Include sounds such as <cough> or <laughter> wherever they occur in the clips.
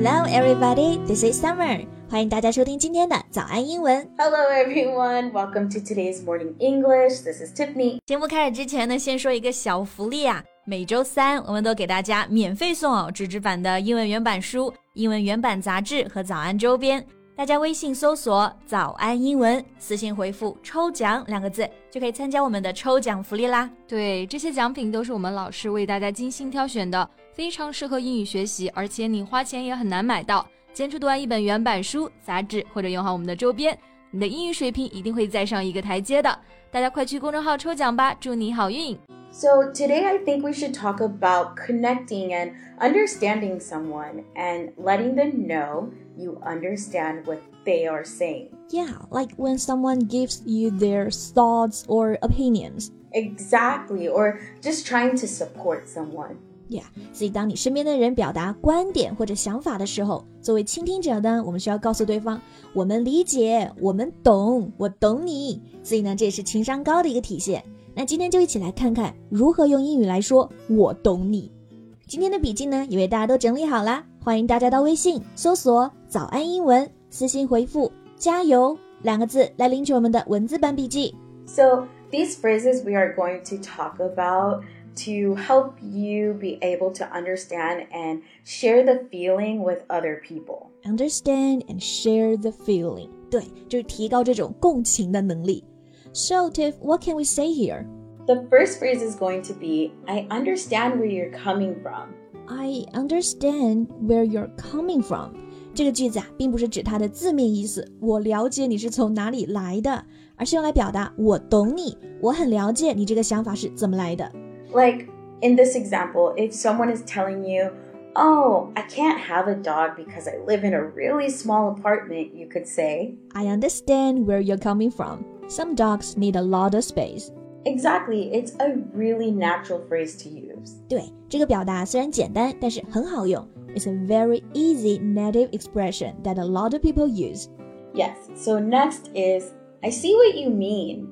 Hello, everybody. This is Summer. 欢迎大家收听今天的早安英文。Hello, everyone. Welcome to today's morning English. This is Tiffany. 节目开始之前呢，先说一个小福利啊！每周三我们都给大家免费送哦纸质版的英文原版书、英文原版杂志和早安周边。大家微信搜索“早安英文”，私信回复“抽奖”两个字，就可以参加我们的抽奖福利啦。对，这些奖品都是我们老师为大家精心挑选的，非常适合英语学习，而且你花钱也很难买到。坚持读完一本原版书、杂志，或者用好我们的周边，你的英语水平一定会再上一个台阶的。大家快去公众号抽奖吧，祝你好运！So, today I think we should talk about connecting and understanding someone and letting them know you understand what they are saying. Yeah, like when someone gives you their thoughts or opinions. Exactly, or just trying to support someone. Yeah，所以当你身边的人表达观点或者想法的时候，作为倾听者呢，我们需要告诉对方，我们理解，我们懂，我懂你。所以呢，这也是情商高的一个体现。 那今天就一起来看看如何用英语来说“我懂你”。今天的笔记呢，也为大家都整理好啦，欢迎大家到微信搜索“早安英文”，私信回复“加油”两个字来领取我们的文字版笔记。So, these phrases we are going to talk about to help you be able to understand and share the feeling with other people. understand and share the feeling. 对，就是提高这种共情的能力。So, Tiff, what can we say here? The first phrase is going to be I understand where you're coming from. I understand where you're coming from. 这个句子啊，并不是指它的字面意思，我了解你是从哪里来的，而是用来表达我懂你，我很了解你这个想法是怎么来的。 Like in this example, if someone is telling you, Oh, I can't have a dog because I live in a really small apartment, you could say, I understand where you're coming from. Some dogs need a lot of space. Exactly, it's a really natural phrase to use. 对，这个表达虽然简单，但是很好用。It's a very easy native expression that a lot of people use. Yes, so next is I see what you mean.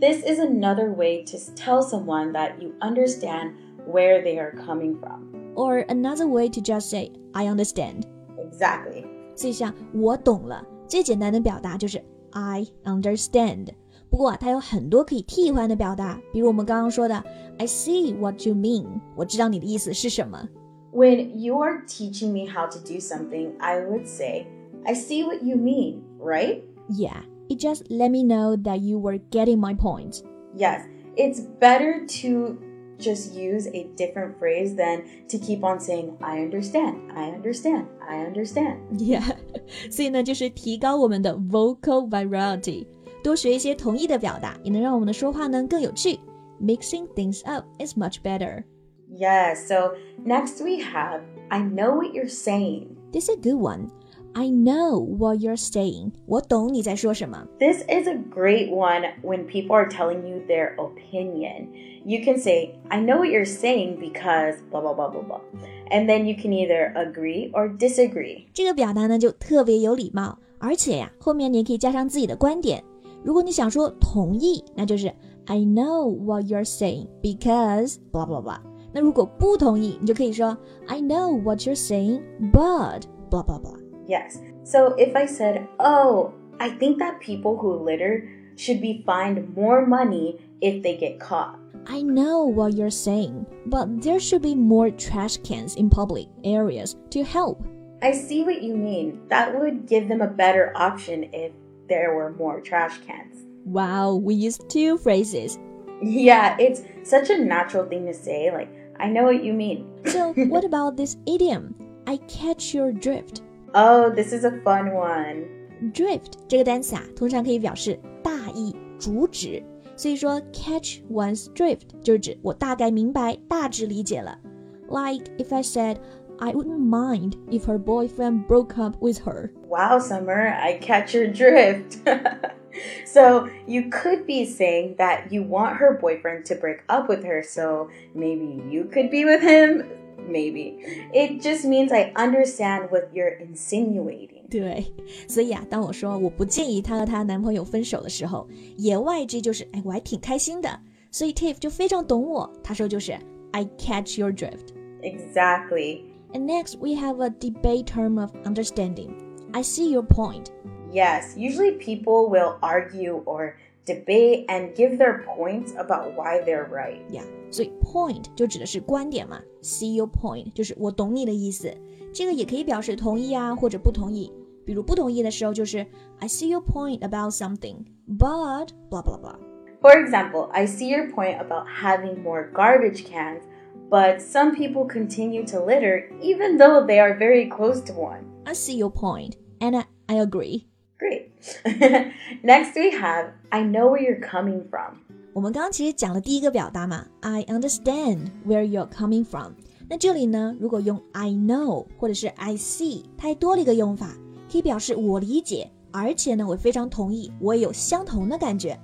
This is another way to tell someone that you understand where they are coming from. Or another way to just say I understand. Exactly. 所以像我懂了，最简单的表达就是 I understand。不过啊，它有很多可以替换的表达，比如我们刚刚说的 I see what you mean，我知道你的意思是什么。 When you are teaching me how to do something, I would say, I see what you mean, right? Yeah, it just let me know that you were getting my point. Yes, it's better to just use a different phrase than to keep on saying, I understand, I understand, I understand. Yeah，所以呢，就是提高我们的 vocal <laughs> variety，多学一些同义的表达，也能让我们的说话呢更有趣。Mixing things up is much better. Yes, so next we have, I know what you're saying. This is a good one. I know what you're saying. 我懂你在说什么。 This is a great one when people are telling you their opinion. You can say, I know what you're saying because blah, blah, blah, blah, blah. And then you can either agree or disagree. 这个表达呢就特别有礼貌，而且呀，后面你也可以加上自己的观点。如果你想说同意，那就是 I know what you're saying because blah blah blah。那如果不同意，你就可以说 I know what you're saying but blah blah blah。 Yes. So if I said, oh, I think that people who litter should be fined more money if they get caught. I know what you're saying, but there should be more trash cans in public areas to help. I see what you mean. That would give them a better option if there were more trash cans. Wow, we used two phrases. Yeah, it's such a natural thing to say. Like, I know what you mean. So, <laughs> what about this idiom? I catch your drift. Oh, this is a fun one. drift 这个单词啊，通常可以表示大意、主旨，所以说 catch one's drift 就是指我大概明白、大致理解了。Like if I said I wouldn't mind if her boyfriend broke up with her. Wow, Summer, I catch your drift. <laughs> so, you could be saying that you want her boyfriend to break up with her, so maybe you could be with him. Maybe. It just means I understand what you're insinuating. 对，所以啊，当我说我不建议她和她男朋友分手的时候，言外之意就是，哎，我还挺开心的。所以 Tiff 就非常懂我，他说就是 I catch your drift。 Exactly. And next, we have a debate term of understanding. I see your point. Yes, usually people will argue or debate and give their points about why they're right. Yeah，所以 point 就指的是观点嘛，see your point 就是我懂你的意思。这个也可以表示同意啊，或者不同意。比如不同意的时候就是 I see your point about something, but blah blah blah. For example, I see your point about having more garbage cans, but some people continue to litter even though they are very close to one. I see your point, and I, I agree. Great. <laughs> Next, we have I know where you're coming from. 我们刚刚其实讲了第一个表达嘛，I understand where you're coming from。那这里呢，如果用 I know 或者是 I see，它还多了一个用法，可以表示我理解，而且呢，我非常同意，我也有相同的感觉。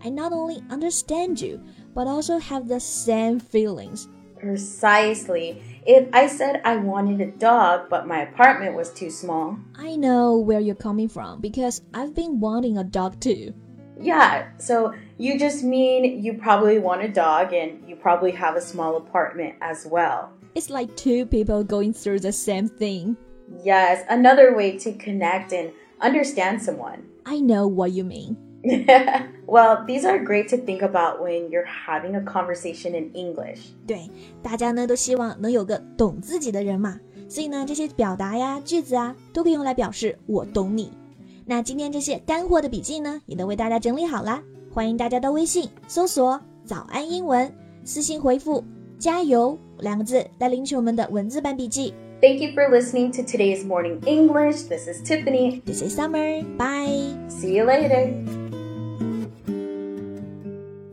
I not only understand you, but also have the same feelings. Precisely. If I said I wanted a dog, but my apartment was too small. I know where you're coming from because I've been wanting a dog too. Yeah, so you just mean you probably want a dog and you probably have a small apartment as well. It's like two people going through the same thing. Yes, another way to connect and understand someone. I know what you mean. <laughs> well, these are great to think about when you're having a conversation in English. 对，大家呢都希望能有个懂自己的人嘛，所以呢，这些表达呀、句子啊，都可以用来表示我懂你。那今天这些干货的笔记呢，也都为大家整理好啦，欢迎大家到微信搜索“早安英文”，私信回复“加油”两个字来领取我们的文字版笔记。Thank you for listening to today's morning English. This is Tiffany. This is Summer. Bye. See you later.